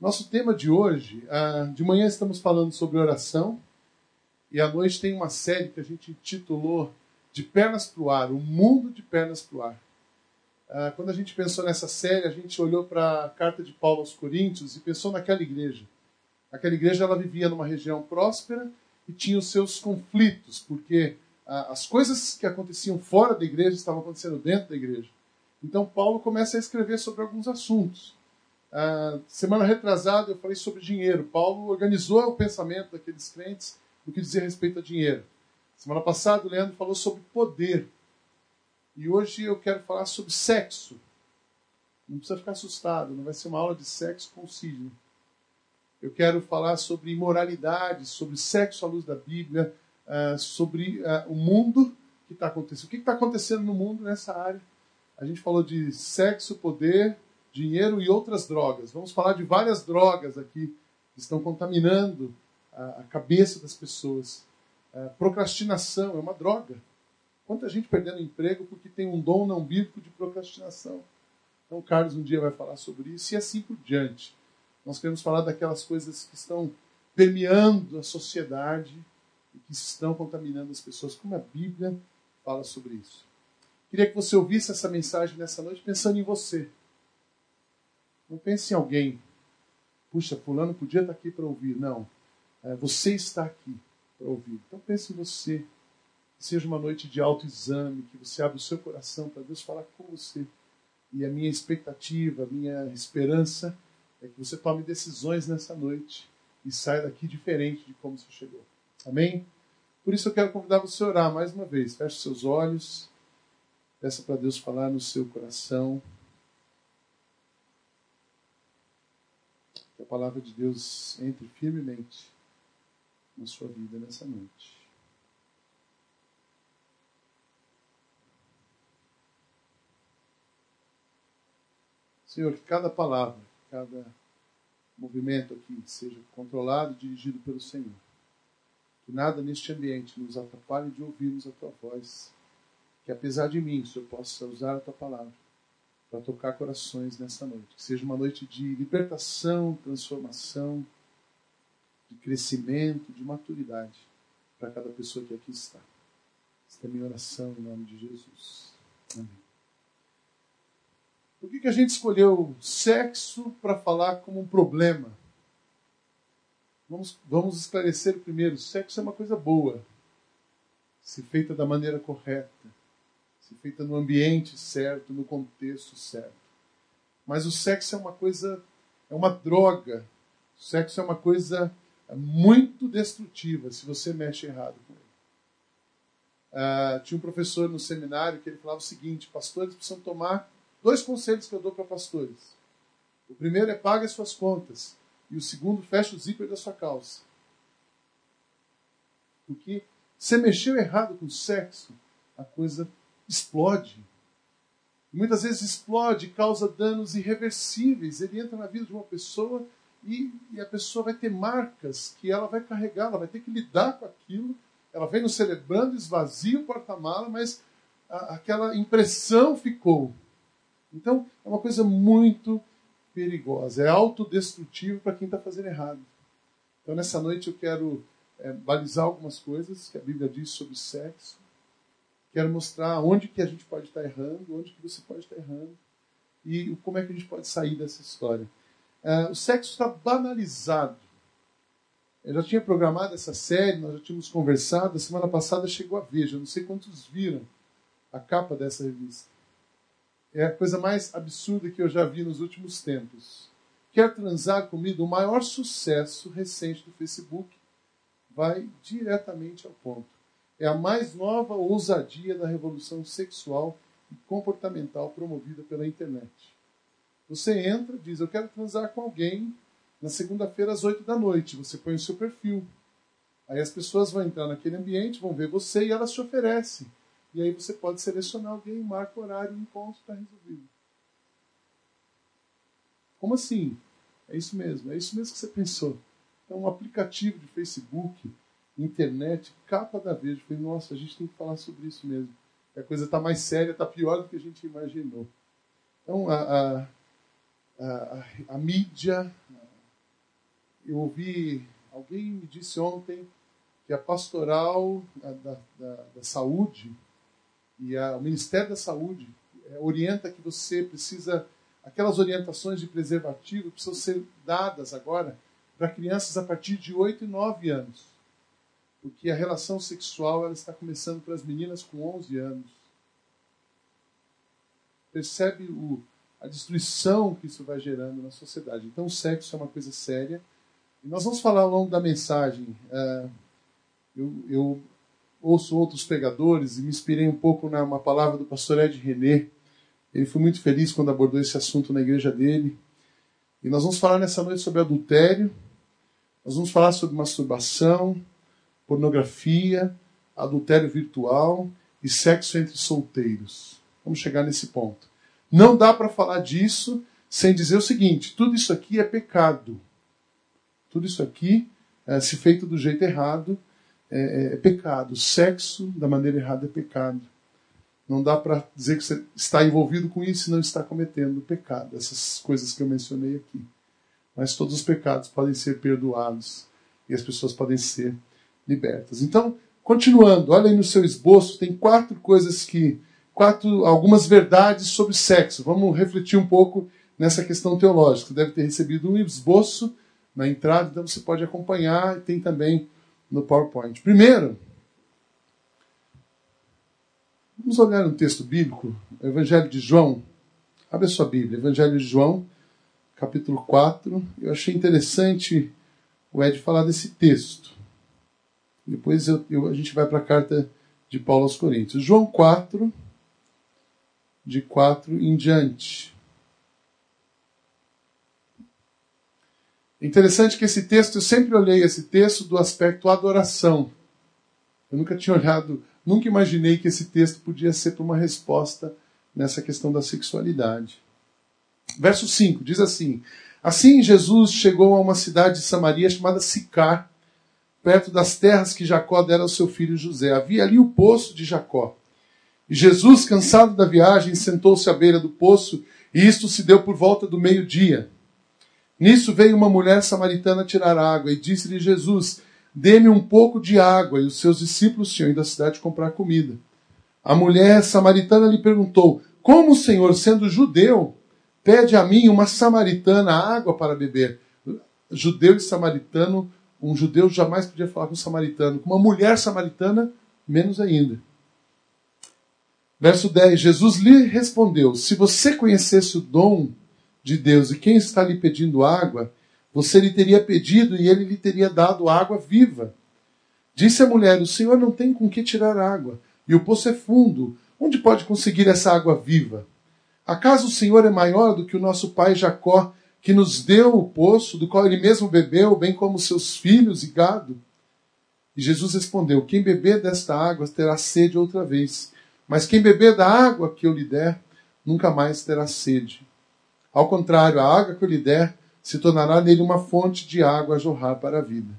Nosso tema de hoje, ah, de manhã estamos falando sobre oração e à noite tem uma série que a gente intitulou De Pernas para o Ar, o mundo de pernas para o ar. Ah, quando a gente pensou nessa série, a gente olhou para a carta de Paulo aos Coríntios e pensou naquela igreja. Aquela igreja ela vivia numa região próspera e tinha os seus conflitos, porque ah, as coisas que aconteciam fora da igreja estavam acontecendo dentro da igreja. Então Paulo começa a escrever sobre alguns assuntos. Uh, semana retrasada eu falei sobre dinheiro. Paulo organizou o pensamento daqueles crentes no que dizia respeito a dinheiro. Semana passada o Leandro falou sobre poder. E hoje eu quero falar sobre sexo. Não precisa ficar assustado, não vai ser uma aula de sexo com o Sidney. Eu quero falar sobre imoralidade, sobre sexo à luz da Bíblia, uh, sobre uh, o mundo que está acontecendo. O que está acontecendo no mundo nessa área? A gente falou de sexo, poder, dinheiro e outras drogas. Vamos falar de várias drogas aqui que estão contaminando a, cabeça das pessoas. A procrastinação é uma droga. Quanta gente perdendo emprego porque tem um dom não bíblico de procrastinação. Então, o Carlos um dia vai falar sobre isso e assim por diante. Nós queremos falar daquelas coisas que estão permeando a sociedade e que estão contaminando as pessoas, como a Bíblia fala sobre isso. Queria que você ouvisse essa mensagem nessa noite pensando em você. Não pense em alguém. Puxa, fulano podia estar aqui para ouvir. Não. É, você está aqui para ouvir. Então pense em você. Seja uma noite de autoexame, que você abra o seu coração para Deus falar com você. E a minha expectativa, a minha esperança é que você tome decisões nessa noite e saia daqui diferente de como você chegou. Amém? Por isso eu quero convidar você a orar mais uma vez. Feche seus olhos. Peça para Deus falar no seu coração. Que a palavra de Deus entre firmemente na sua vida nessa noite. Senhor, que cada palavra, cada movimento aqui seja controlado e dirigido pelo Senhor. Que nada neste ambiente nos atrapalhe de ouvirmos a tua voz. Que apesar de mim, o Senhor possa usar a tua palavra para tocar corações nessa noite. Que seja uma noite de libertação, transformação, de crescimento, de maturidade para cada pessoa que aqui está. Esta é a minha oração em nome de Jesus. Amém. Por que, que a gente escolheu sexo para falar como um problema? Vamos, vamos esclarecer primeiro. Sexo é uma coisa boa, se feita da maneira correta se feita no ambiente certo, no contexto certo. Mas o sexo é uma coisa, é uma droga. O sexo é uma coisa muito destrutiva se você mexe errado com ele. Uh, tinha um professor no seminário que ele falava o seguinte: pastores precisam tomar dois conselhos que eu dou para pastores. O primeiro é pague as suas contas. E o segundo, feche o zíper da sua calça. Porque você mexeu errado com o sexo, a coisa explode. Muitas vezes explode, causa danos irreversíveis. Ele entra na vida de uma pessoa e, e, a pessoa vai ter marcas que ela vai carregar, ela vai ter que lidar com aquilo. Ela vem no celebrando, esvazia o porta-mala, mas a, aquela impressão ficou. Então, é uma coisa muito perigosa. É autodestrutivo para quem está fazendo errado. Então, nessa noite, eu quero é, balizar algumas coisas que a Bíblia diz sobre sexo Quero mostrar onde que a gente pode estar errando, onde que você pode estar errando e como é que a gente pode sair dessa história. Uh, o sexo está banalizado. Eu já tinha programado essa série, nós já tínhamos conversado. A semana passada chegou a Veja, não sei quantos viram a capa dessa revista. É a coisa mais absurda que eu já vi nos últimos tempos. Quer transar comigo? O maior sucesso recente do Facebook vai diretamente ao ponto é a mais nova ousadia da revolução sexual e comportamental promovida pela internet. Você entra, diz: Eu quero transar com alguém na segunda-feira às oito da noite. Você põe o seu perfil. Aí as pessoas vão entrar naquele ambiente, vão ver você e elas te oferecem. E aí você pode selecionar alguém, marca o horário, um encontro, está resolvido. Como assim? É isso mesmo, é isso mesmo que você pensou. Então, um aplicativo de Facebook internet, capa da Veja. falei, nossa, a gente tem que falar sobre isso mesmo. A coisa está mais séria, está pior do que a gente imaginou. Então, a, a, a, a mídia, eu ouvi, alguém me disse ontem que a pastoral da, da, da saúde e a, o Ministério da Saúde é, orienta que você precisa, aquelas orientações de preservativo precisam ser dadas agora para crianças a partir de 8 e 9 anos. Porque a relação sexual ela está começando para as meninas com 11 anos. Percebe o, a destruição que isso vai gerando na sociedade. Então, o sexo é uma coisa séria. E nós vamos falar ao longo da mensagem. Uh, eu, eu, ouço outros pregadores e me inspirei um pouco na palavra do pastor Ed René. Ele foi muito feliz quando abordou esse assunto na igreja dele. E nós vamos falar nessa noite sobre adultério, nós vamos falar sobre masturbação, pornografia, adultério virtual e sexo entre solteiros. Vamos chegar nesse ponto. Não dá para falar disso sem dizer o seguinte: tudo isso aqui é pecado. Tudo isso aqui, é, se feito do jeito errado, é, é, é pecado. Sexo da maneira errada é pecado. Não dá para dizer que você está envolvido com isso e não está cometendo pecado. Essas coisas que eu mencionei aqui. Mas todos os pecados podem ser perdoados e as pessoas podem ser libertas. Então, continuando, olha aí no seu esboço, tem quatro coisas que. quatro algumas verdades sobre sexo. Vamos refletir um pouco nessa questão teológica. Você deve ter recebido um esboço na entrada, então você pode acompanhar tem também no PowerPoint. Primeiro, vamos olhar um texto bíblico, Evangelho de João. Abre a sua Bíblia, Evangelho de João, capítulo 4. Eu achei interessante o Ed falar desse texto. Depois eu, eu, a gente vai para a carta de Paulo aos Coríntios. João 4, de 4 em diante. Interessante que esse texto, eu sempre olhei esse texto do aspecto adoração. Eu nunca tinha olhado, nunca imaginei que esse texto podia ser para uma resposta nessa questão da sexualidade. Verso 5 diz assim: Assim Jesus chegou a uma cidade de Samaria chamada Sicar, perto das terras que Jacó dera ao seu filho José. Havia ali o poço de Jacó. E Jesus, cansado da viagem, sentou-se à beira do poço, e isto se deu por volta do meio-dia. Nisso veio uma mulher samaritana tirar água e disse-lhe Jesus: Dê-me um pouco de água. E os seus discípulos tinham ido à cidade comprar comida. A mulher samaritana lhe perguntou: Como o Senhor, sendo judeu, pede a mim, uma samaritana, água para beber? Judeu e samaritano, um judeu jamais podia falar com um samaritano. Com uma mulher samaritana, menos ainda. Verso 10: Jesus lhe respondeu: Se você conhecesse o dom de Deus. E quem está lhe pedindo água, você lhe teria pedido e ele lhe teria dado água viva. Disse a mulher: O Senhor não tem com que tirar água, e o poço é fundo. Onde pode conseguir essa água viva? Acaso o Senhor é maior do que o nosso pai Jacó, que nos deu o poço, do qual ele mesmo bebeu, bem como seus filhos e gado? E Jesus respondeu: Quem beber desta água terá sede outra vez, mas quem beber da água que eu lhe der, nunca mais terá sede. Ao contrário, a água que eu lhe der se tornará nele uma fonte de água a jorrar para a vida.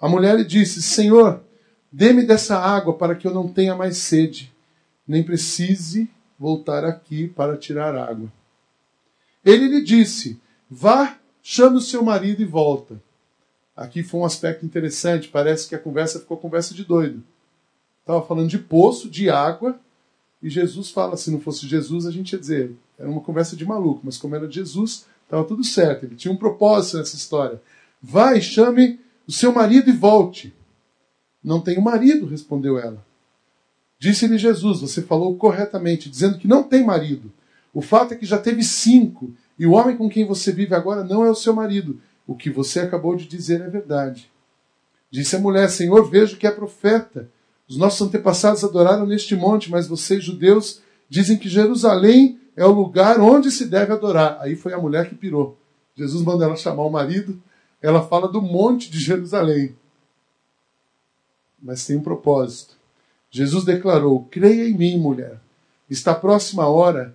A mulher lhe disse: Senhor, dê-me dessa água para que eu não tenha mais sede, nem precise voltar aqui para tirar água. Ele lhe disse: Vá, chame o seu marido e volta. Aqui foi um aspecto interessante, parece que a conversa ficou conversa de doido. Estava falando de poço, de água, e Jesus fala: se não fosse Jesus, a gente ia dizer, era uma conversa de maluco, mas como era Jesus, estava tudo certo. Ele tinha um propósito nessa história. Vai, chame o seu marido e volte. Não tenho marido, respondeu ela. Disse-lhe Jesus: Você falou corretamente, dizendo que não tem marido. O fato é que já teve cinco, e o homem com quem você vive agora não é o seu marido. O que você acabou de dizer é verdade. Disse a mulher: Senhor, vejo que é profeta. Os nossos antepassados adoraram neste monte, mas vocês, judeus, dizem que Jerusalém é o lugar onde se deve adorar. Aí foi a mulher que pirou. Jesus manda ela chamar o marido, ela fala do monte de Jerusalém. Mas tem um propósito. Jesus declarou: Creia em mim, mulher. Está próxima a hora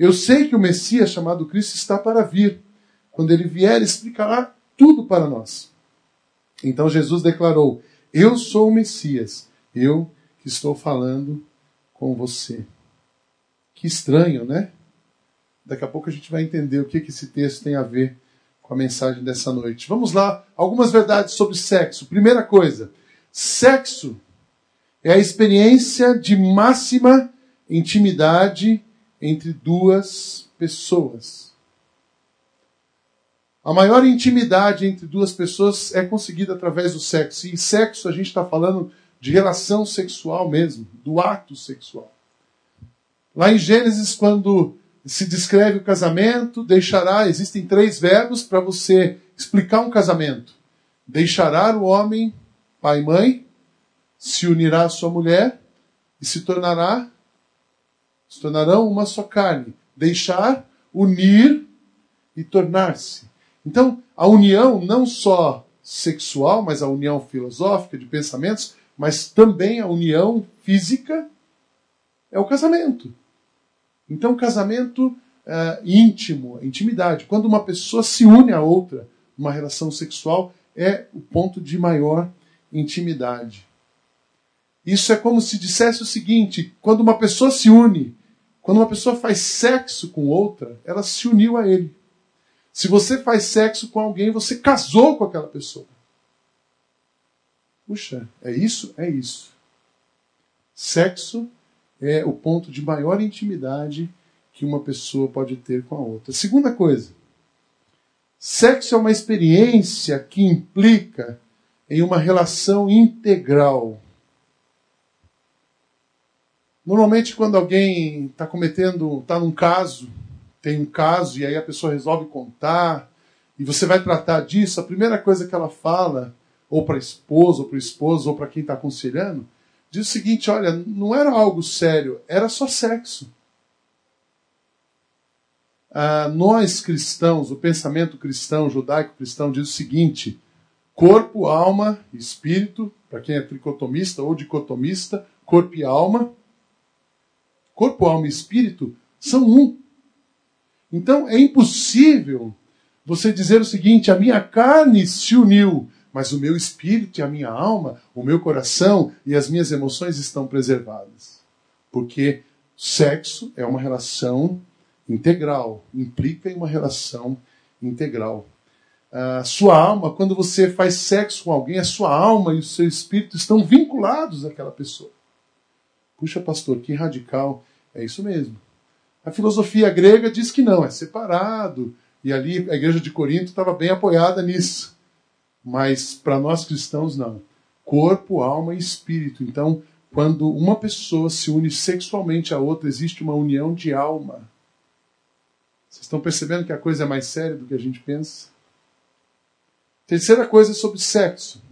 Eu sei que o Messias chamado Cristo está para vir. Quando ele vier, explicará tudo para nós. Então Jesus declarou: Eu sou o Messias, eu que estou falando com você. Que estranho, né? Daqui a pouco a gente vai entender o que, esse texto tem a ver com a mensagem dessa noite. Vamos lá, algumas verdades sobre sexo. Primeira coisa: sexo é a experiência de máxima intimidade entre duas pessoas. A maior intimidade entre duas pessoas é conseguida através do sexo. E sexo a gente está falando de relação sexual mesmo, do ato sexual. Lá em Gênesis, quando se descreve o casamento, deixará, existem três verbos para você explicar um casamento. Deixará o homem, pai e mãe, se unirá à sua mulher e se tornará se tornarão uma só carne. Deixar, unir e tornar-se. Então, a união não só sexual, mas a união filosófica de pensamentos, mas também a união física é o casamento. Então, casamento uh, íntimo, intimidade. Quando uma pessoa se une a outra, uma relação sexual, é o ponto de maior intimidade. Isso é como se dissesse o seguinte: quando uma pessoa se une, quando uma pessoa faz sexo com outra, ela se uniu a ele. Se você faz sexo com alguém, você casou com aquela pessoa. Puxa, é isso? É isso. Sexo é o ponto de maior intimidade que uma pessoa pode ter com a outra. Segunda coisa, sexo é uma experiência que implica em uma relação integral. Normalmente, quando alguém está cometendo, está num caso, tem um caso e aí a pessoa resolve contar e você vai tratar disso, a primeira coisa que ela fala, ou para a esposa, ou para o esposo, ou para quem está aconselhando, diz o seguinte: olha, não era algo sério, era só sexo. Ah, nós cristãos, o pensamento cristão, judaico-cristão, diz o seguinte: corpo, alma, espírito, para quem é tricotomista ou dicotomista, corpo e alma, corpo, alma e espírito são um. Então é impossível você dizer o seguinte: a minha carne se uniu mas o meu espírito e a minha alma, o meu coração e as minhas emoções estão preservadas. Porque sexo é uma relação integral, implica em uma relação integral. A sua alma, quando você faz sexo com alguém, a sua alma e o seu espírito estão vinculados àquela pessoa. Puxa, pastor, que radical. É isso mesmo. A filosofia grega diz que não, é separado. E ali a igreja de Corinto estava bem apoiada nisso. Mas para nós cristãos, não. Corpo, alma e espírito. Então, quando uma pessoa se une sexualmente a outra, existe uma união de alma. Vocês estão percebendo que a coisa é mais séria do que a gente pensa? Terceira coisa é sobre sexo.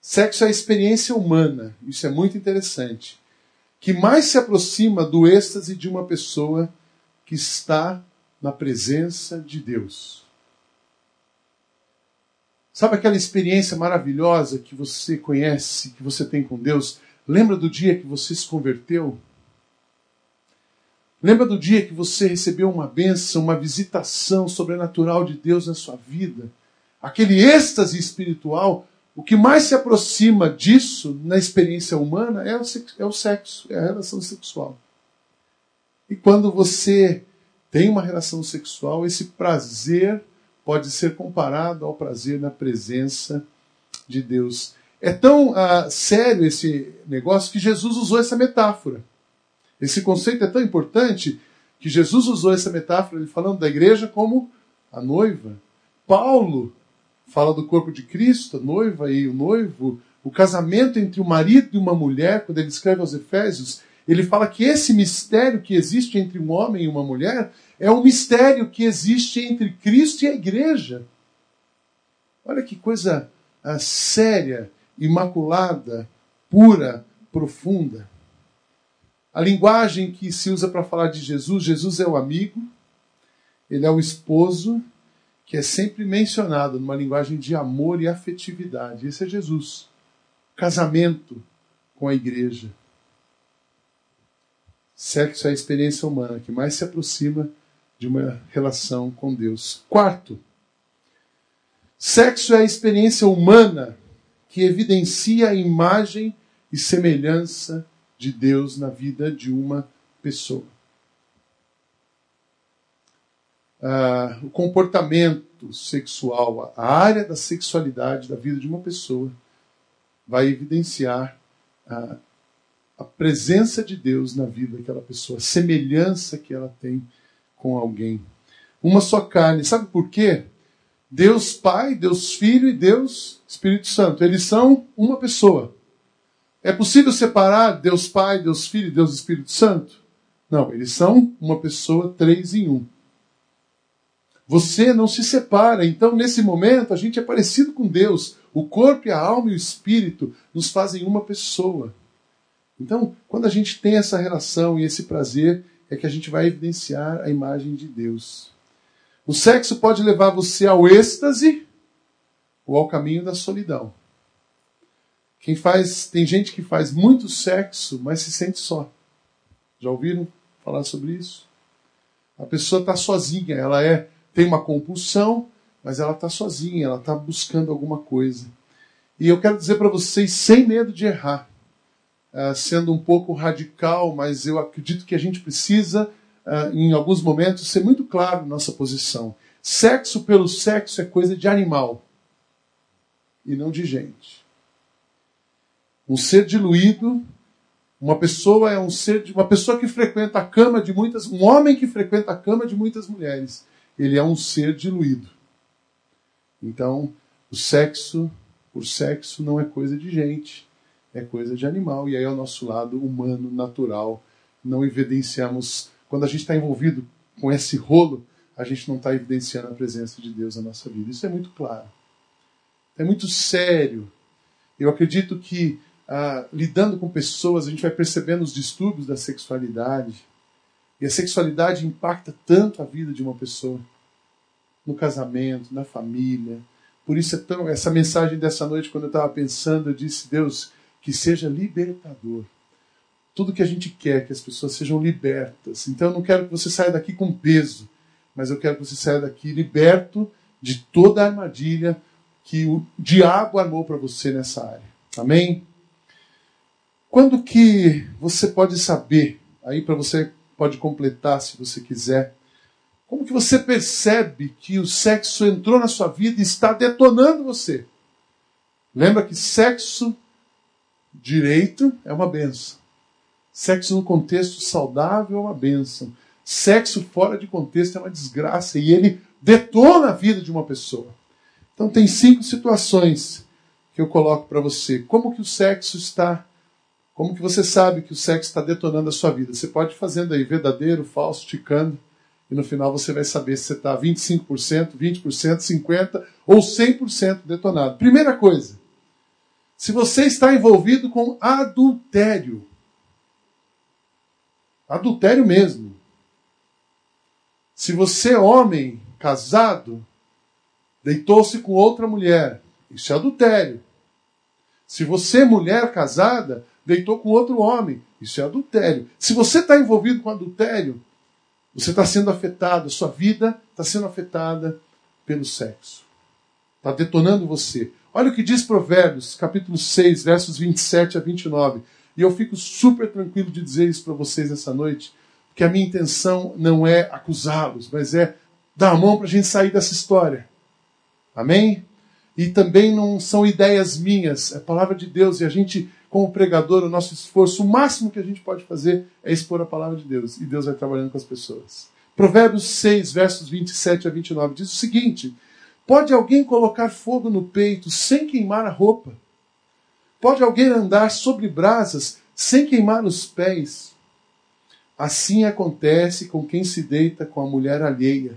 Sexo é a experiência humana, isso é muito interessante, que mais se aproxima do êxtase de uma pessoa que está na presença de Deus. Sabe aquela experiência maravilhosa que você conhece, que você tem com Deus? Lembra do dia que você se converteu? Lembra do dia que você recebeu uma bênção, uma visitação sobrenatural de Deus na sua vida? Aquele êxtase espiritual, o que mais se aproxima disso na experiência humana é o, é o sexo, é a relação sexual. E quando você tem uma relação sexual, esse prazer pode ser comparado ao prazer na presença de Deus. É tão uh, sério esse negócio que Jesus usou essa metáfora. Esse conceito é tão importante que Jesus usou essa metáfora, ele falando da igreja como a noiva. Paulo fala do corpo de Cristo, a noiva e o noivo, o casamento entre o marido e uma mulher, quando ele escreve aos Efésios, ele fala que esse mistério que existe entre um homem e uma mulher é o mistério que existe entre Cristo e a igreja. Olha que coisa ah, séria, imaculada, pura, profunda. A linguagem que se usa para falar de Jesus, Jesus é o amigo, ele é o esposo que é sempre mencionado numa linguagem de amor e afetividade. Esse é Jesus. Casamento com a igreja. Sexo é a experiência humana que mais se aproxima de uma relação com Deus. Quarto, sexo é a experiência humana que evidencia a imagem e semelhança de Deus na vida de uma pessoa. Ah, o comportamento sexual, a área da sexualidade da vida de uma pessoa vai evidenciar a, a presença de Deus na vida daquela pessoa, a semelhança que ela tem com alguém. Uma só carne. Sabe por quê? Deus Pai, Deus Filho e Deus Espírito Santo. Eles são uma pessoa. É possível separar Deus Pai, Deus Filho e Deus Espírito Santo? Não, eles são uma pessoa, três em um. Você não se separa. Então, nesse momento, a gente é parecido com Deus. O corpo, a alma e o espírito nos fazem uma pessoa. Então, quando a gente tem essa relação e esse prazer, é que a gente vai evidenciar a imagem de Deus. O sexo pode levar você ao êxtase ou ao caminho da solidão. Quem faz, tem gente que faz muito sexo, mas se sente só. Já ouviram falar sobre isso? A pessoa está sozinha, ela é tem uma compulsão, mas ela está sozinha, ela está buscando alguma coisa. E eu quero dizer para vocês, sem medo de errar, uh, sendo um pouco radical, mas eu acredito que a gente precisa, uh, em alguns momentos, ser muito claro na nossa posição. Sexo pelo sexo é coisa de animal e não de gente. Um ser diluído, uma pessoa é um ser de uma pessoa que frequenta a cama de muitas, um homem que frequenta a cama de muitas mulheres ele é um ser diluído. Então, o sexo por sexo não é coisa de gente, é coisa de animal. E aí é o nosso lado humano, natural. Não evidenciamos. Quando a gente está envolvido com esse rolo, a gente não está evidenciando a presença de Deus na nossa vida. Isso é muito claro. É muito sério. Eu acredito que ah, lidando com pessoas, a gente vai percebendo os distúrbios da sexualidade e a sexualidade impacta tanto a vida de uma pessoa, no casamento, na família. Por isso é tão essa mensagem dessa noite quando eu estava pensando, eu disse Deus que seja libertador. Tudo que a gente quer que as pessoas sejam libertas. Então eu não quero que você saia daqui com peso, mas eu quero que você saia daqui liberto de toda a armadilha que o diabo armou para você nessa área. Amém? Quando que você pode saber, aí para você pode completar se você quiser. Como que você percebe que o sexo entrou na sua vida e está detonando você? Lembra que sexo direito é uma benção. Sexo no contexto saudável é uma benção. Sexo fora de contexto é uma desgraça e ele detona a vida de uma pessoa. Então tem cinco situações que eu coloco para você. Como que o sexo está como que você sabe que o sexo está detonando a sua vida? Você pode ir fazendo aí verdadeiro, falso, ticando, e no final você vai saber se você está 25%, 20%, 50% ou 100% detonado. Primeira coisa, se você está envolvido com adultério, adultério mesmo. Se você, homem, casado, deitou-se com outra mulher, isso é adultério. Se você, mulher casada, deitou com outro homem. Isso é adultério. Se você está envolvido com adultério, você está sendo afetado, sua vida está sendo afetada pelo sexo. Está detonando você. Olha o que diz Provérbios, capítulo 6, versos 27 a 29. E eu fico super tranquilo de dizer isso para vocês essa noite, porque a minha intenção não é acusá-los, mas é dar a mão para a gente sair dessa história. Amém? E também não são ideias minhas, é palavra de Deus, e a gente como pregador, o nosso esforço, o máximo que a gente pode fazer é expor a palavra de Deus. E Deus vai trabalhando com as pessoas. Provérbios 6, versos 27 a 29 diz o seguinte: Pode alguém colocar fogo no peito sem queimar a roupa? Pode alguém andar sobre brasas sem queimar os pés? Assim acontece com quem se deita com a mulher alheia.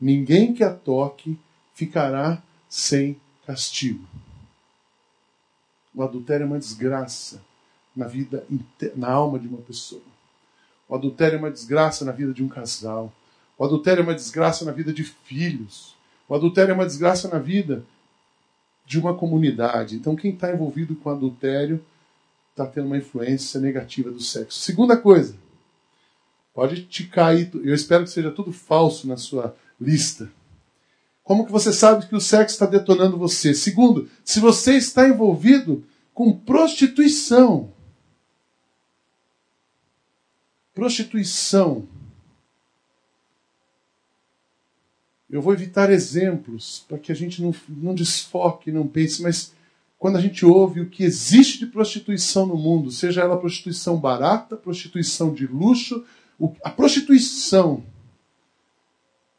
Ninguém que a toque ficará sem castigo. O adultério é uma desgraça na vida, na alma de uma pessoa. O adultério é uma desgraça na vida de um casal. O adultério é uma desgraça na vida de filhos. O adultério é uma desgraça na vida de uma comunidade. Então, quem está envolvido com adultério está tendo uma influência negativa do sexo. Segunda coisa, pode te cair, eu espero que seja tudo falso na sua lista. Como que você sabe que o sexo está detonando você? Segundo, se você está envolvido com prostituição. Prostituição. Eu vou evitar exemplos para que a gente não, não desfoque, não pense, mas quando a gente ouve o que existe de prostituição no mundo, seja ela prostituição barata, prostituição de luxo, a prostituição,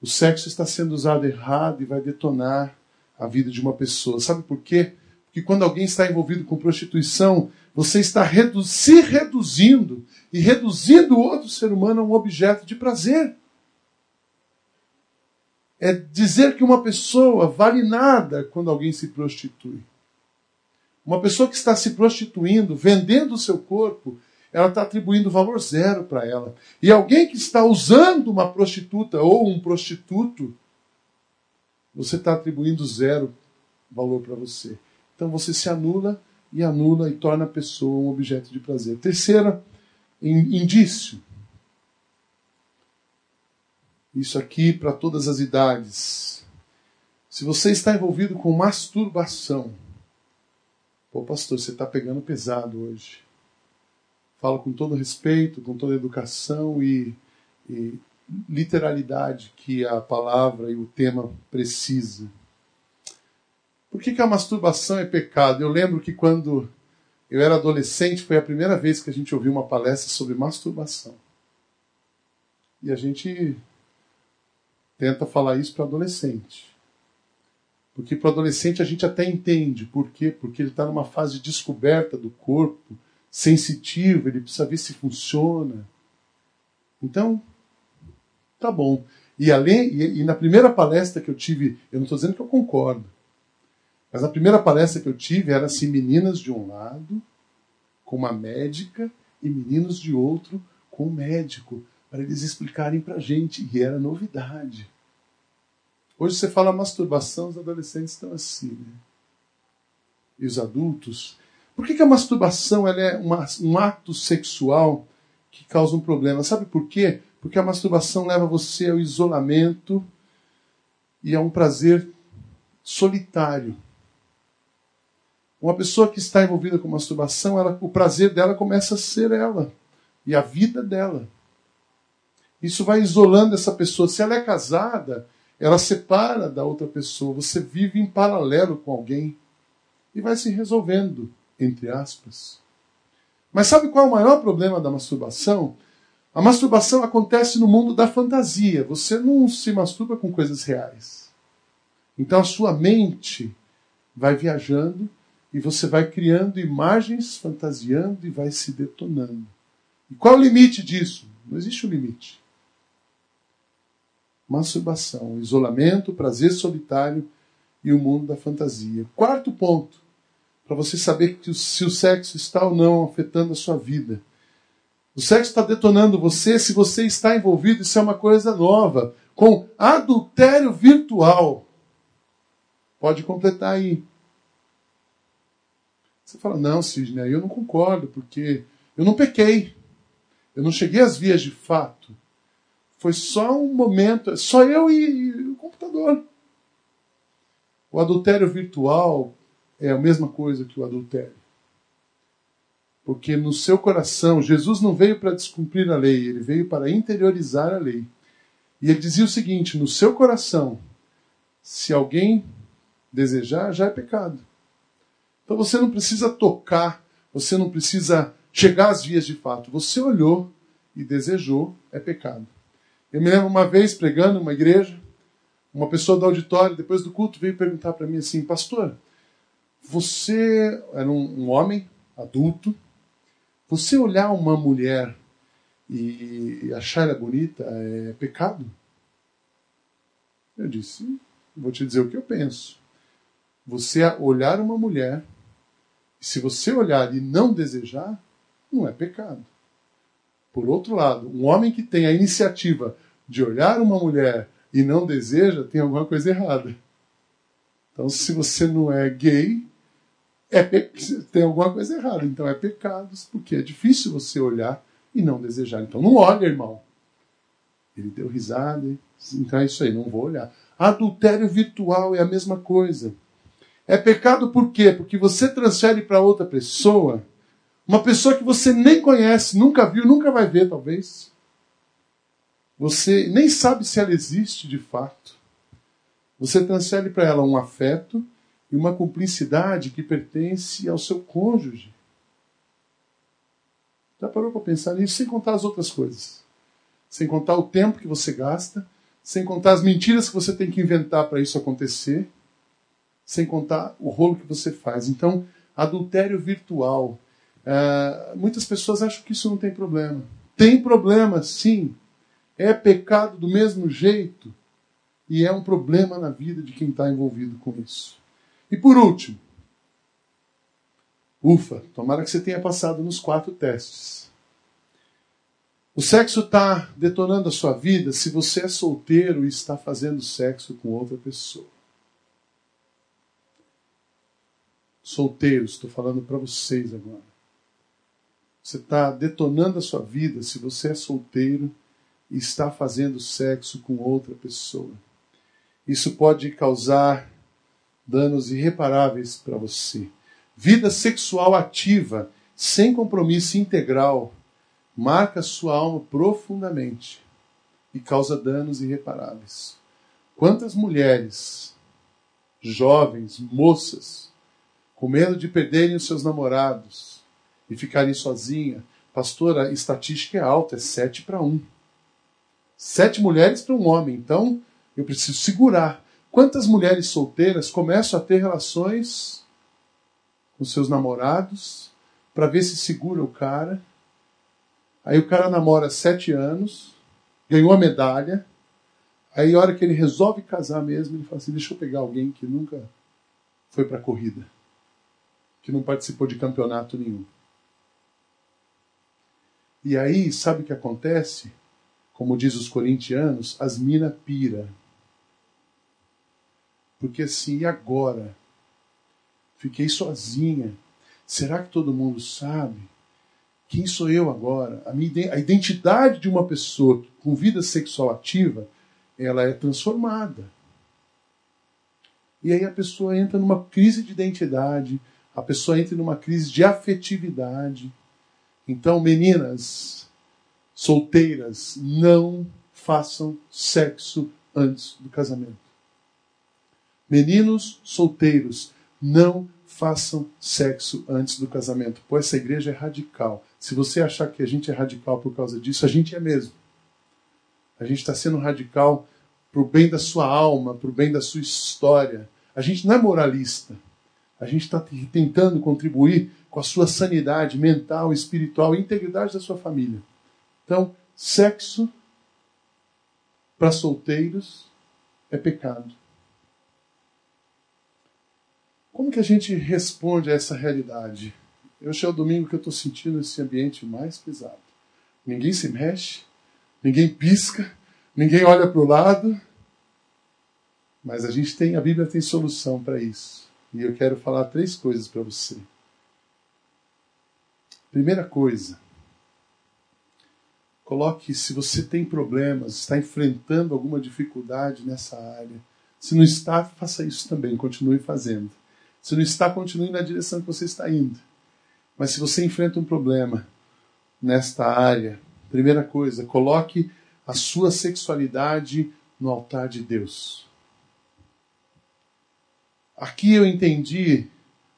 o sexo está sendo usado errado e vai detonar a vida de uma pessoa. Sabe por quê? Porque quando alguém está envolvido com prostituição, você está redu se reduzindo e reduzindo o outro ser humano a um objeto de prazer é dizer que uma pessoa vale nada quando alguém se prostitui. Uma pessoa que está se prostituindo, vendendo o seu corpo, ela está atribuindo valor zero para ela. E alguém que está usando uma prostituta ou um prostituto, você está atribuindo zero valor para você. Então você se anula e anula e torna a pessoa um objeto de prazer. Terceiro indício isso aqui para todas as idades. Se você está envolvido com masturbação, pô, pastor, você está pegando pesado hoje. Falo com todo respeito, com toda educação e, e literalidade que a palavra e o tema precisa. Por que, que a masturbação é pecado? Eu lembro que quando eu era adolescente, foi a primeira vez que a gente ouviu uma palestra sobre masturbação. E a gente tenta falar isso para adolescente. Porque para adolescente a gente até entende. Por quê? Porque ele está numa fase de descoberta do corpo, sensitivo, ele precisa ver se funciona. Então, tá bom. E, além, e, e na primeira palestra que eu tive, eu não estou dizendo que eu concordo, mas a primeira palestra que eu tive era assim: meninas de um lado, com uma médica, e meninos de outro, com um médico para eles explicarem para gente, e era novidade. Hoje você fala masturbação, os adolescentes estão assim, né? E os adultos. Por que, que a masturbação é uma, um ato sexual que causa um problema? Sabe por quê? Porque a masturbação leva você ao isolamento e a um prazer solitário. Uma pessoa que está envolvida com masturbação, ela, o prazer dela começa a ser ela e a vida dela. Isso vai isolando essa pessoa. Se ela é casada, ela separa da outra pessoa. Você vive em paralelo com alguém e vai se resolvendo, entre aspas. Mas sabe qual é o maior problema da masturbação? A masturbação acontece no mundo da fantasia. Você não se masturba com coisas reais. Então a sua mente vai viajando e você vai criando imagens, fantasiando e vai se detonando. E qual é o limite disso? Não existe um limite masturbação, isolamento, prazer solitário e o mundo da fantasia. Quarto ponto, para você saber que, se o sexo está ou não afetando a sua vida. O sexo está detonando você se você está envolvido, isso é uma coisa nova, com adultério virtual. Pode completar aí. Você fala, não, Sidney, eu não concordo, porque eu não pequei. Eu não cheguei às vias de fato. Foi só um momento, só eu e, e o computador. O adultério virtual é a mesma coisa que o adultério. Porque no seu coração, Jesus não veio para descumprir a lei, ele veio para interiorizar a lei. E ele dizia o seguinte: no seu coração, se alguém desejar, já é pecado. Então você não precisa tocar, você não precisa chegar às vias de fato. Você olhou e desejou, é pecado. Eu me lembro uma vez pregando numa igreja, uma pessoa do auditório, depois do culto, veio perguntar para mim assim: Pastor, você era um, um homem adulto, você olhar uma mulher e achar ela bonita é pecado? Eu disse: Vou te dizer o que eu penso. Você olhar uma mulher, se você olhar e não desejar, não é pecado. Por outro lado, um homem que tem a iniciativa de olhar uma mulher, e não deseja, tem alguma coisa errada. Então, se você não é gay, é pe... tem alguma coisa errada. Então, é pecados, porque é difícil você olhar e não desejar. Então, não olha, irmão. Ele deu risada. Então, é isso aí, não vou olhar. Adultério virtual é a mesma coisa. É pecado por quê? Porque você transfere para outra pessoa, uma pessoa que você nem conhece, nunca viu, nunca vai ver, talvez. Você nem sabe se ela existe de fato. Você transfere para ela um afeto e uma cumplicidade que pertence ao seu cônjuge. Já parou para pensar nisso? Sem contar as outras coisas. Sem contar o tempo que você gasta, sem contar as mentiras que você tem que inventar para isso acontecer sem contar o rolo que você faz. Então, adultério virtual. Uh, muitas pessoas acham que isso não tem problema. Tem problema, sim. É pecado do mesmo jeito. E é um problema na vida de quem está envolvido com isso. E por último, ufa, tomara que você tenha passado nos quatro testes. O sexo está detonando a sua vida se você é solteiro e está fazendo sexo com outra pessoa. solteiros, estou falando para vocês agora. Você está detonando a sua vida se você é solteiro e está fazendo sexo com outra pessoa. Isso pode causar danos irreparáveis para você. Vida sexual ativa, sem compromisso integral, marca sua alma profundamente e causa danos irreparáveis. Quantas mulheres, jovens, moças, com medo de perderem os seus namorados e ficarem sozinha. Pastora, a estatística é alta, é sete para um. Sete mulheres para um homem. Então, eu preciso segurar. Quantas mulheres solteiras começam a ter relações com seus namorados para ver se segura o cara? Aí o cara namora sete anos, ganhou a medalha. Aí, a hora que ele resolve casar mesmo, ele fala assim: deixa eu pegar alguém que nunca foi para corrida que não participou de campeonato nenhum. E aí, sabe o que acontece? Como diz os corintianos, as mina pira. Porque assim, e agora? Fiquei sozinha. Será que todo mundo sabe? Quem sou eu agora? A, minha, a identidade de uma pessoa com vida sexual ativa, ela é transformada. E aí a pessoa entra numa crise de identidade, a pessoa entra numa crise de afetividade. Então, meninas solteiras, não façam sexo antes do casamento. Meninos solteiros, não façam sexo antes do casamento. Pois essa igreja é radical. Se você achar que a gente é radical por causa disso, a gente é mesmo. A gente está sendo radical para o bem da sua alma, para o bem da sua história. A gente não é moralista. A gente está tentando contribuir com a sua sanidade mental, espiritual e integridade da sua família. Então, sexo para solteiros é pecado. Como que a gente responde a essa realidade? Eu é o domingo que eu estou sentindo esse ambiente mais pesado. Ninguém se mexe, ninguém pisca, ninguém olha para o lado. Mas a gente tem, a Bíblia tem solução para isso. E eu quero falar três coisas para você. Primeira coisa, coloque se você tem problemas, está enfrentando alguma dificuldade nessa área. Se não está, faça isso também, continue fazendo. Se não está, continue na direção que você está indo. Mas se você enfrenta um problema nesta área, primeira coisa, coloque a sua sexualidade no altar de Deus. Aqui eu entendi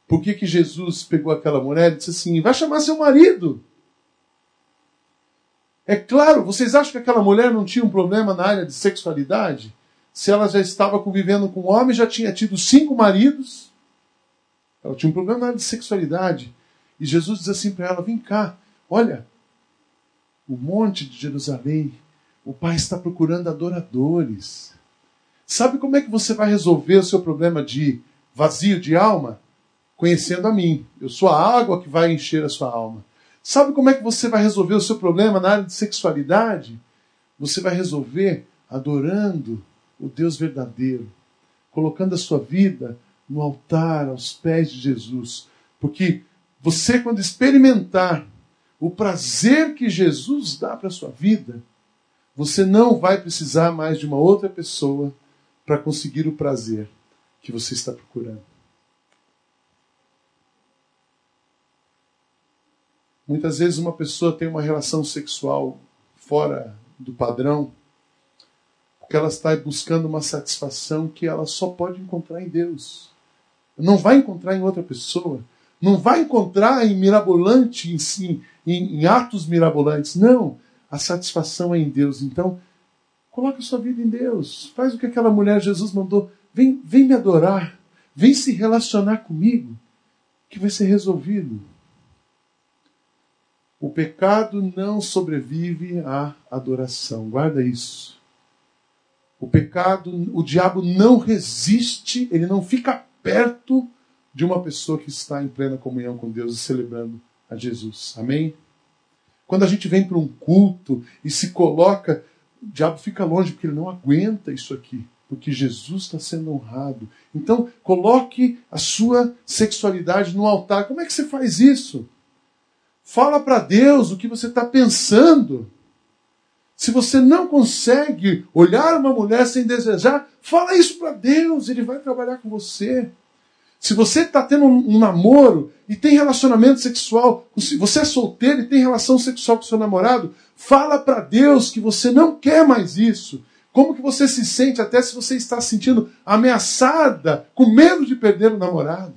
por que, que Jesus pegou aquela mulher e disse assim: vai chamar seu marido. É claro, vocês acham que aquela mulher não tinha um problema na área de sexualidade? Se ela já estava convivendo com um homem, já tinha tido cinco maridos, ela tinha um problema na área de sexualidade. E Jesus diz assim para ela: vem cá, olha, o monte de Jerusalém, o Pai está procurando adoradores. Sabe como é que você vai resolver o seu problema de vazio de alma? Conhecendo a mim. Eu sou a água que vai encher a sua alma. Sabe como é que você vai resolver o seu problema na área de sexualidade? Você vai resolver adorando o Deus verdadeiro, colocando a sua vida no altar, aos pés de Jesus. Porque você, quando experimentar o prazer que Jesus dá para a sua vida, você não vai precisar mais de uma outra pessoa para conseguir o prazer que você está procurando. Muitas vezes uma pessoa tem uma relação sexual fora do padrão, porque ela está buscando uma satisfação que ela só pode encontrar em Deus. Não vai encontrar em outra pessoa. Não vai encontrar em mirabolante, em, em, em atos mirabolantes. Não. A satisfação é em Deus. Então, coloque a sua vida em Deus. Faz o que aquela mulher Jesus mandou. Vem, vem me adorar. Vem se relacionar comigo, que vai ser resolvido. O pecado não sobrevive à adoração. Guarda isso. O pecado, o diabo não resiste, ele não fica perto de uma pessoa que está em plena comunhão com Deus e celebrando a Jesus. Amém? Quando a gente vem para um culto e se coloca, o diabo fica longe porque ele não aguenta isso aqui, porque Jesus está sendo honrado. Então, coloque a sua sexualidade no altar. Como é que você faz isso? Fala para Deus o que você está pensando. Se você não consegue olhar uma mulher sem desejar, fala isso para Deus, ele vai trabalhar com você. Se você está tendo um, namoro e tem relacionamento sexual, se você é solteiro e tem relação sexual com seu namorado, fala para Deus que você não quer mais isso. Como que você se sente até se você está se sentindo ameaçada, com medo de perder o namorado?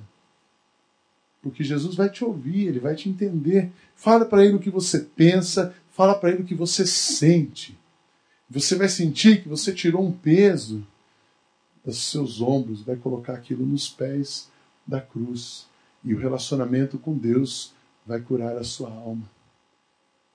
Porque Jesus vai te ouvir, ele vai te entender. Fala para ele o que você pensa, fala para ele o que você sente. Você vai sentir que você tirou um peso dos seus ombros, vai colocar aquilo nos pés da cruz. E o relacionamento com Deus vai curar a sua alma.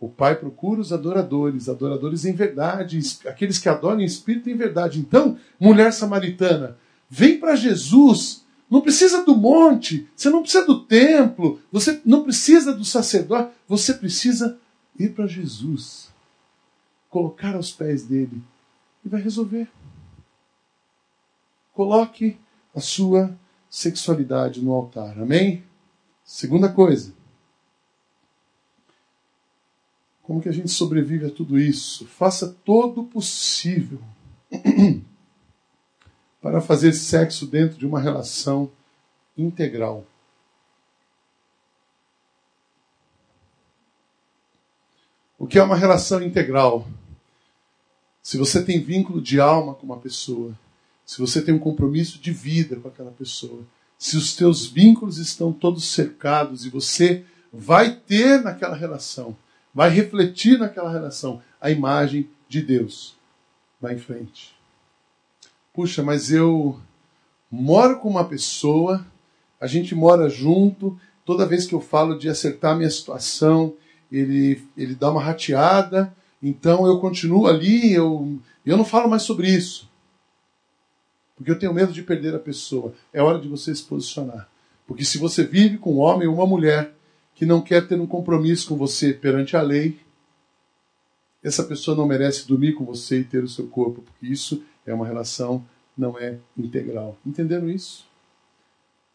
O Pai procura os adoradores, adoradores em verdade, aqueles que adoram em espírito em verdade. Então, mulher samaritana, vem para Jesus não precisa do monte, você não precisa do templo, você não precisa do sacerdote, você precisa ir para Jesus, colocar aos pés dele e vai resolver. Coloque a sua sexualidade no altar. Amém? Segunda coisa. Como que a gente sobrevive a tudo isso? Faça todo o possível para fazer sexo dentro de uma relação integral. O que é uma relação integral? Se você tem vínculo de alma com uma pessoa, se você tem um compromisso de vida com aquela pessoa, se os teus vínculos estão todos cercados e você vai ter naquela relação, vai refletir naquela relação a imagem de Deus. Vai em frente puxa, mas eu moro com uma pessoa, a gente mora junto, toda vez que eu falo de acertar minha situação, ele, ele dá uma rateada, então eu continuo ali, eu, eu não falo mais sobre isso. Porque eu tenho medo de perder a pessoa. É hora de você se posicionar. Porque se você vive com um homem ou uma mulher que não quer ter um compromisso com você perante a lei, essa pessoa não merece dormir com você e ter o seu corpo, porque isso é uma relação não é integral. Entenderam isso?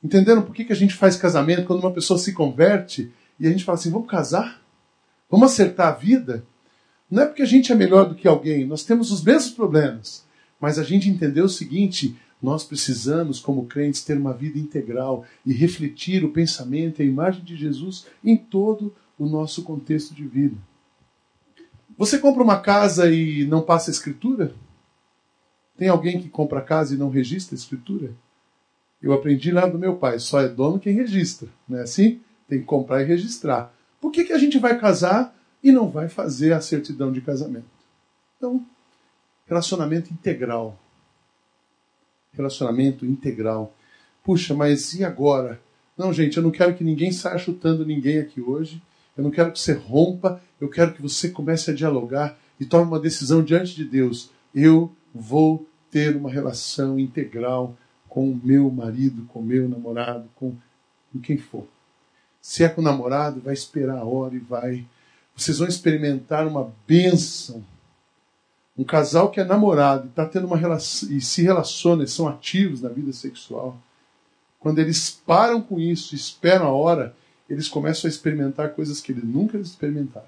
Entenderam por que, que a gente faz casamento quando uma pessoa se converte e a gente fala assim: vamos casar? Vamos acertar a vida? Não é porque a gente é melhor do que alguém, nós temos os mesmos problemas. Mas a gente entendeu o seguinte: nós precisamos, como crentes, ter uma vida integral e refletir o pensamento e a imagem de Jesus em todo o nosso contexto de vida. Você compra uma casa e não passa a escritura? Tem alguém que compra casa e não registra a escritura? Eu aprendi lá do meu pai, só é dono quem registra, não é assim? Tem que comprar e registrar. Por que, que a gente vai casar e não vai fazer a certidão de casamento? Então, relacionamento integral. Relacionamento integral. Puxa, mas e agora? Não, gente, eu não quero que ninguém saia chutando ninguém aqui hoje. Eu não quero que você rompa. Eu quero que você comece a dialogar e tome uma decisão diante de Deus. Eu vou ter uma relação integral com o meu marido, com o meu namorado, com, com quem for. Se é com o namorado, vai esperar a hora e vai. Vocês vão experimentar uma bênção, Um casal que é namorado está tendo uma relação e se relaciona, e são ativos na vida sexual. Quando eles param com isso, esperam a hora, eles começam a experimentar coisas que eles nunca experimentaram.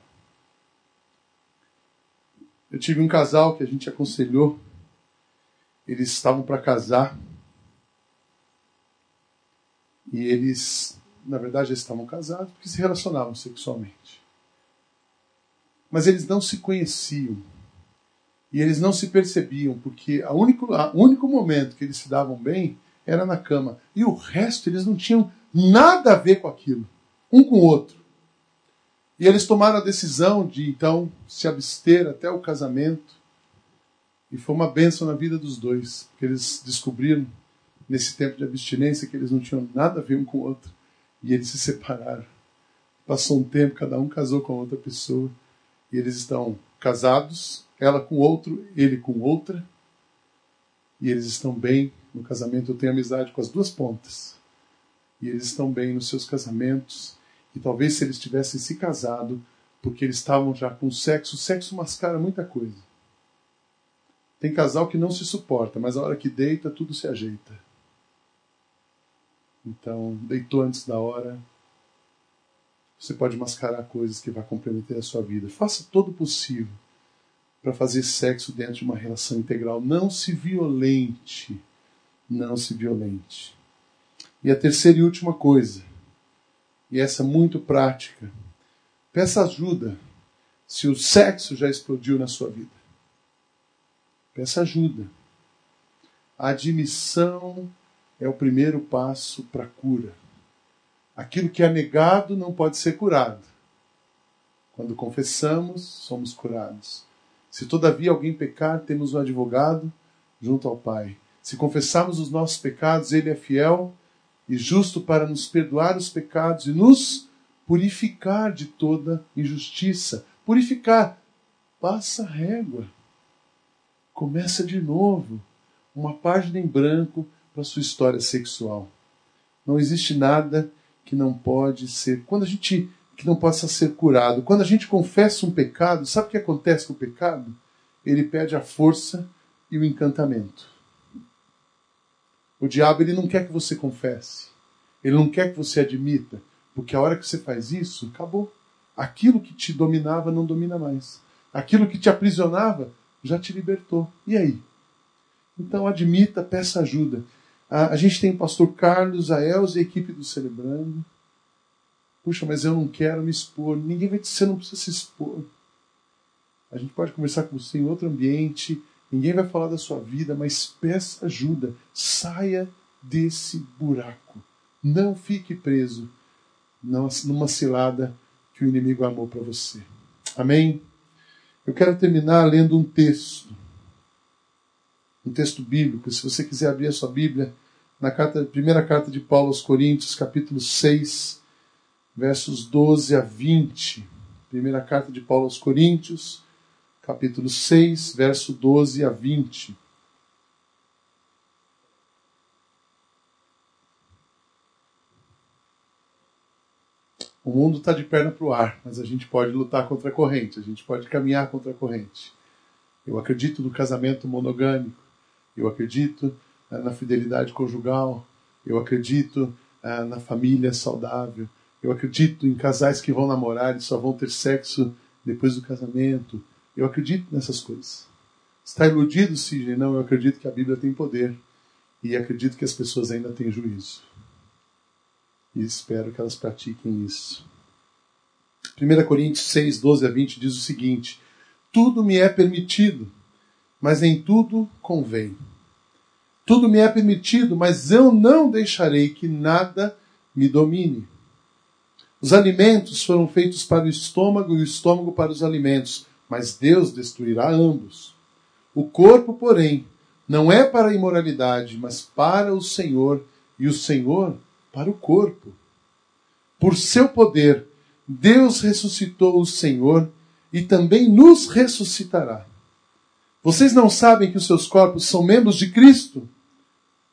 Eu tive um casal que a gente aconselhou, eles estavam para casar e eles, na verdade, eles estavam casados porque se relacionavam sexualmente. Mas eles não se conheciam. E eles não se percebiam, porque o único, único momento que eles se davam bem era na cama. E o resto eles não tinham nada a ver com aquilo, um com o outro. E eles tomaram a decisão de então se abster até o casamento. E foi uma bênção na vida dos dois, porque eles descobriram nesse tempo de abstinência que eles não tinham nada a ver um com o outro. E eles se separaram. Passou um tempo, cada um casou com outra pessoa. E eles estão casados, ela com outro, ele com outra. E eles estão bem no casamento. Eu tenho amizade com as duas pontas. E eles estão bem nos seus casamentos. E talvez se eles tivessem se casado, porque eles estavam já com sexo, o sexo mascara muita coisa. Tem casal que não se suporta, mas a hora que deita, tudo se ajeita. Então, deitou antes da hora. Você pode mascarar coisas que vai comprometer a sua vida. Faça todo o possível para fazer sexo dentro de uma relação integral. Não se violente. Não se violente. E a terceira e última coisa, e essa muito prática, peça ajuda se o sexo já explodiu na sua vida. Peça ajuda. A admissão é o primeiro passo para a cura. Aquilo que é negado não pode ser curado. Quando confessamos, somos curados. Se todavia alguém pecar, temos um advogado junto ao Pai. Se confessarmos os nossos pecados, Ele é fiel e justo para nos perdoar os pecados e nos purificar de toda injustiça. Purificar. Passa régua. Começa de novo. Uma página em branco para sua história sexual. Não existe nada que não pode ser, quando a gente que não possa ser curado. Quando a gente confessa um pecado, sabe o que acontece com o pecado? Ele perde a força e o encantamento. O diabo ele não quer que você confesse. Ele não quer que você admita, porque a hora que você faz isso, acabou. Aquilo que te dominava não domina mais. Aquilo que te aprisionava já te libertou. E aí? Então admita, peça ajuda. A, a gente tem o pastor Carlos, a Elza e a equipe do Celebrando. Puxa, mas eu não quero me expor. Ninguém vai dizer, você não precisa se expor. A gente pode conversar com você em outro ambiente. Ninguém vai falar da sua vida, mas peça ajuda. Saia desse buraco. Não fique preso numa cilada que o inimigo amou para você. Amém? Eu quero terminar lendo um texto um texto bíblico. Se você quiser abrir a sua Bíblia, na carta, primeira carta de Paulo aos Coríntios, capítulo 6, versos 12 a 20. Primeira carta de Paulo aos Coríntios, capítulo 6, verso 12 a 20. O mundo está de perna para o ar, mas a gente pode lutar contra a corrente, a gente pode caminhar contra a corrente. Eu acredito no casamento monogâmico. Eu acredito uh, na fidelidade conjugal. Eu acredito uh, na família saudável. Eu acredito em casais que vão namorar e só vão ter sexo depois do casamento. Eu acredito nessas coisas. Está iludido, Sidney? Não, eu acredito que a Bíblia tem poder. E acredito que as pessoas ainda têm juízo. E espero que elas pratiquem isso. 1 Coríntios 6, 12 a 20 diz o seguinte: Tudo me é permitido, mas nem tudo convém. Tudo me é permitido, mas eu não deixarei que nada me domine. Os alimentos foram feitos para o estômago e o estômago para os alimentos, mas Deus destruirá ambos. O corpo, porém, não é para a imoralidade, mas para o Senhor, e o Senhor para o corpo. Por seu poder, Deus ressuscitou o Senhor e também nos ressuscitará. Vocês não sabem que os seus corpos são membros de Cristo?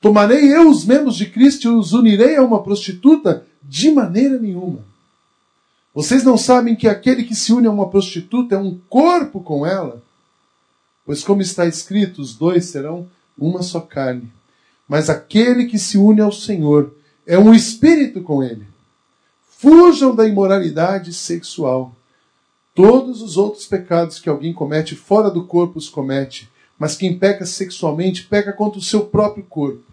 Tomarei eu os membros de Cristo e os unirei a uma prostituta? De maneira nenhuma. Vocês não sabem que aquele que se une a uma prostituta é um corpo com ela? Pois, como está escrito, os dois serão uma só carne. Mas aquele que se une ao Senhor é um espírito com ele. Fujam da imoralidade sexual. Todos os outros pecados que alguém comete fora do corpo os comete, mas quem peca sexualmente peca contra o seu próprio corpo.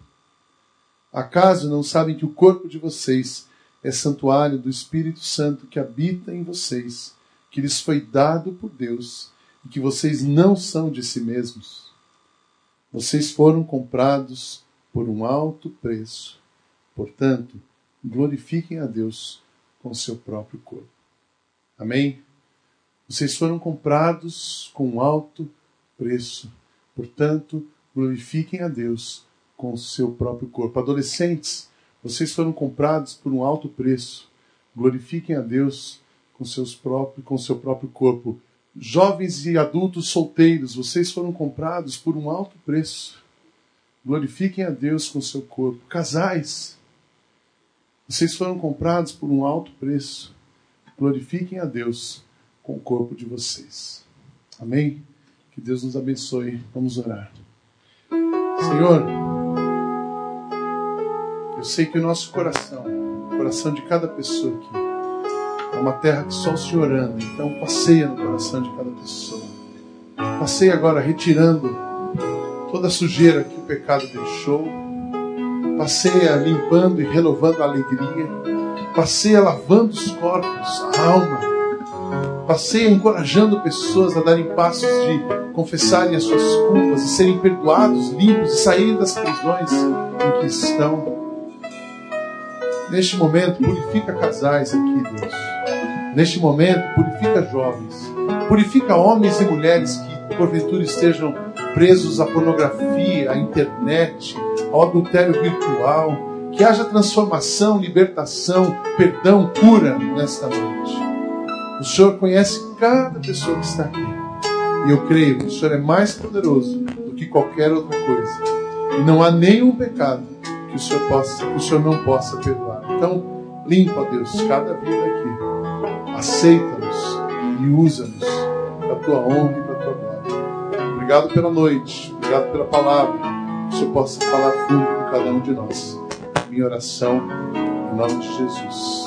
Acaso não sabem que o corpo de vocês é santuário do Espírito Santo que habita em vocês, que lhes foi dado por Deus e que vocês não são de si mesmos? Vocês foram comprados por um alto preço. Portanto, glorifiquem a Deus com seu próprio corpo. Amém? Vocês foram comprados com um alto preço. Portanto, glorifiquem a Deus com o seu próprio corpo. Adolescentes, vocês foram comprados por um alto preço. Glorifiquem a Deus com, seus próprios, com seu próprio corpo. Jovens e adultos solteiros, vocês foram comprados por um alto preço. Glorifiquem a Deus com seu corpo. Casais, vocês foram comprados por um alto preço. Glorifiquem a Deus com o corpo de vocês. Amém? Que Deus nos abençoe. Vamos orar. Senhor, eu sei que o nosso coração, o coração de cada pessoa aqui, é uma terra que só o Senhor anda. Então, passeia no coração de cada pessoa. Passeia agora retirando toda a sujeira que o pecado deixou. Passeia limpando e renovando a alegria. Passeia lavando os corpos, a alma Passeia encorajando pessoas a darem passos de confessarem as suas culpas e serem perdoados, limpos e saírem das prisões em que estão. Neste momento, purifica casais aqui, Deus. Neste momento, purifica jovens. Purifica homens e mulheres que, porventura, estejam presos à pornografia, à internet, ao adultério virtual. Que haja transformação, libertação, perdão, cura nesta noite. O Senhor conhece cada pessoa que está aqui. E eu creio que o Senhor é mais poderoso do que qualquer outra coisa. E não há nenhum pecado que o Senhor, possa, que o Senhor não possa perdoar. Então, limpa, Deus, cada vida aqui. Aceita-nos e usa-nos para a tua honra e para a tua glória. Obrigado pela noite. Obrigado pela palavra. Que o Senhor possa falar fundo com cada um de nós. Minha oração, em nome de Jesus.